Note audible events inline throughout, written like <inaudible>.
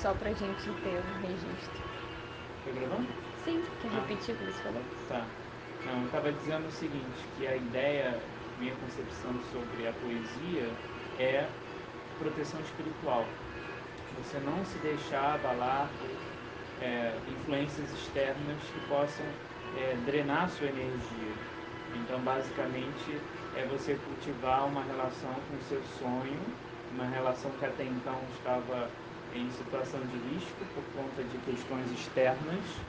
só pra gente ter um registro. Tá gravando? Sim, quer Ah. repetir o que você falou? Tá. Não, eu estava dizendo o seguinte, que a ideia, minha concepção sobre a poesia é proteção espiritual. Você não se deixar abalar por é, influências externas que possam é, drenar sua energia. Então, basicamente, é você cultivar uma relação com o seu sonho, uma relação que até então estava em situação de risco por conta de questões externas,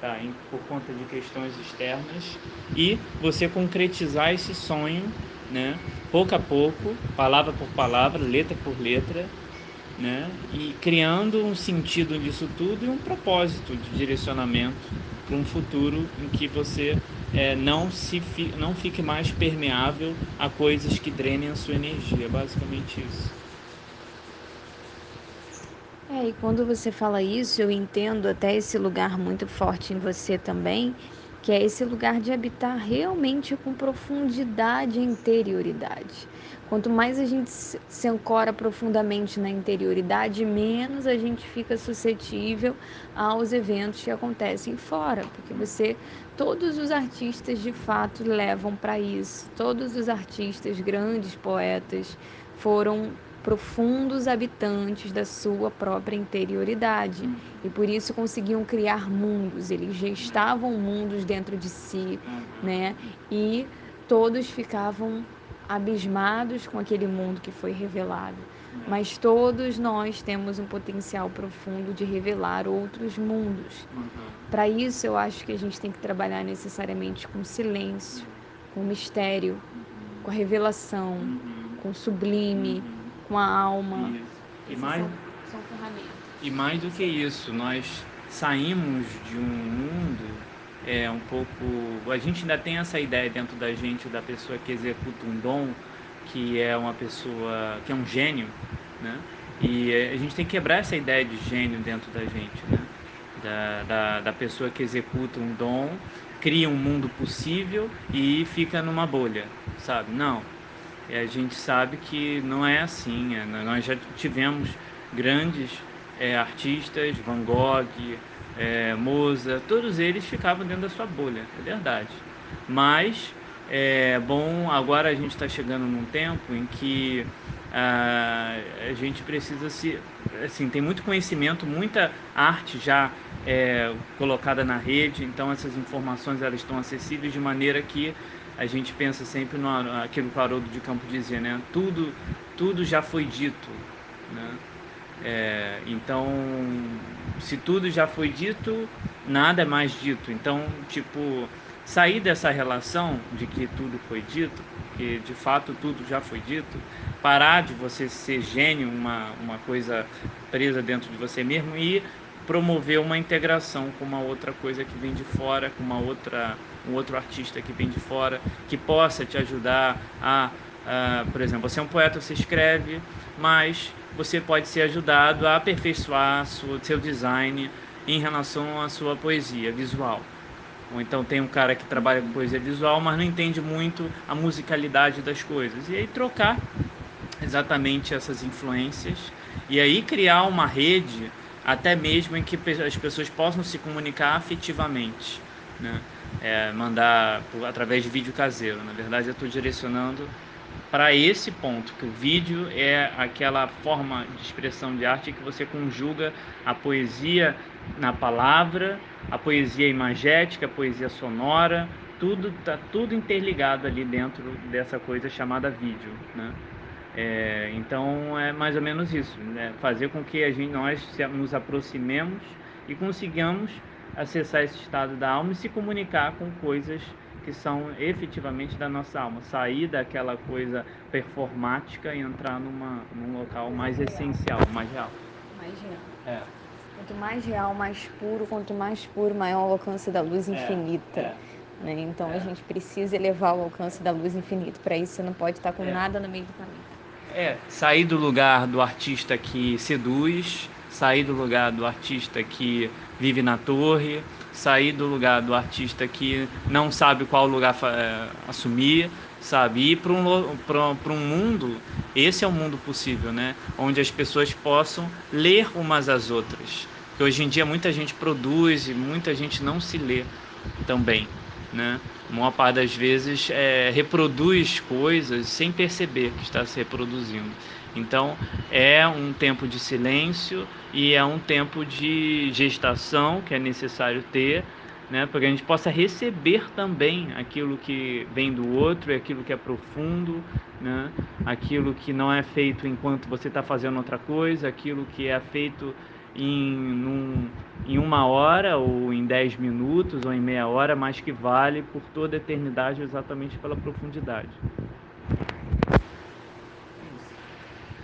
tá? Por conta de questões externas, e você concretizar esse sonho, né? pouco a pouco, palavra por palavra, letra por letra, né? e criando um sentido disso tudo e um propósito de direcionamento para um futuro em que você é, não, se fi, não fique mais permeável a coisas que drenem a sua energia. Basicamente isso. É, e quando você fala isso, eu entendo até esse lugar muito forte em você também, que é esse lugar de habitar realmente com profundidade e interioridade. Quanto mais a gente se se ancora profundamente na interioridade, menos a gente fica suscetível aos eventos que acontecem fora, porque você, todos os artistas de fato levam para isso. Todos os artistas, grandes poetas, foram profundos habitantes da sua própria interioridade. E por isso conseguiam criar mundos, eles gestavam mundos dentro de si, né? E todos ficavam abismados com aquele mundo que foi revelado. Mas todos nós temos um potencial profundo de revelar outros mundos. Para isso, eu acho que a gente tem que trabalhar necessariamente com silêncio, com mistério, com a revelação, com sublime, com a alma. Isso. E mais, são, são ferramentas. E mais do que isso, nós saímos de um mundo é um pouco. A gente ainda tem essa ideia dentro da gente da pessoa que executa um dom, que é uma pessoa que é um gênio, né? E eh, a gente tem que quebrar essa ideia de gênio dentro da gente, né? Da, da, da pessoa que executa um dom, cria um mundo possível e fica numa bolha, sabe? Não. E a gente sabe que não é assim. é, nós já tivemos grandes é, artistas, Van Gogh, é, Mozart, todos eles ficavam dentro da sua bolha, é verdade. Mas, é bom, agora a gente está chegando num tempo em que ah, a gente precisa se. Assim, tem muito conhecimento, muita arte já é, colocada na rede, então essas informações elas estão acessíveis de maneira que a gente pensa sempre no aquilo que o Haroldo de Campo dizia, né? Tudo, tudo já foi dito, né? É, então, se tudo já foi dito, nada é mais dito. Então, tipo, sair dessa relação de que tudo foi dito, que de fato tudo já foi dito, parar de você ser gênio, uma, uma coisa presa dentro de você mesmo e promover uma integração com uma outra coisa que vem de fora, com uma outra um outro artista que vem de fora, que possa te ajudar a, a por exemplo, você é um poeta, você escreve, mas você pode ser ajudado a aperfeiçoar sua, seu design em relação à sua poesia visual. Ou então tem um cara que trabalha com poesia visual, mas não entende muito a musicalidade das coisas. E aí trocar exatamente essas influências e aí criar uma rede até mesmo em que as pessoas possam se comunicar afetivamente, né? É, mandar por- através de vídeo caseiro. Na verdade, eu estou direcionando para esse ponto, que o vídeo é aquela forma de expressão de arte que você conjuga a poesia na palavra, a poesia imagética, a poesia sonora, tudo tá tudo interligado ali dentro dessa coisa chamada vídeo, né? É, então é mais ou menos isso, né? fazer com que a gente, nós nos aproximemos e consigamos acessar esse estado da alma e se comunicar com coisas que são efetivamente da nossa alma, sair daquela coisa performática e entrar numa, num local mais essencial, mais real. Mais real. É, Quanto mais real, mais puro, quanto mais puro, maior o alcance da luz infinita. é. né? Então É. a gente precisa elevar o alcance da luz infinita. Para isso, você não pode estar com É. nada no meio do caminho. É, sair do lugar do artista que seduz, sair do lugar do artista que vive na torre, sair do lugar do artista que não sabe qual lugar eh, assumir, sabe? E para um, um mundo, esse é o um mundo possível, né? Onde as pessoas possam ler umas às outras. Que hoje em dia muita gente produz e muita gente não se lê também, né? A maior parte das vezes é, reproduz coisas sem perceber que está se reproduzindo. Então é um tempo de silêncio e é um tempo de gestação que é necessário ter né, para que a gente possa receber também aquilo que vem do outro, aquilo que é profundo, né, aquilo que não é feito enquanto você está fazendo outra coisa, aquilo que é feito em, num, em uma hora ou em dez minutos ou em meia hora, mas que vale por toda a eternidade exatamente pela profundidade.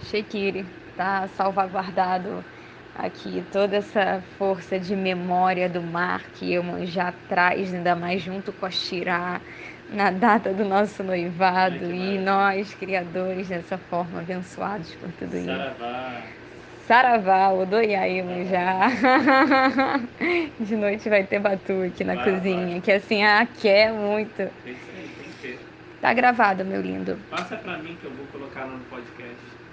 Shekiri, está salvaguardado aqui toda essa força de memória do mar que eu já traz, ainda mais junto com a Shirá, na data do nosso noivado e nós, criadores dessa forma, abençoados por tudo isso. Saravá. Saravá, o Doiaíma já. <laughs> De noite vai ter batu aqui na vai, cozinha, vai. que assim, ah, quer muito. Tem que ter. Tá gravado, meu lindo. Passa pra mim que eu vou colocar no podcast.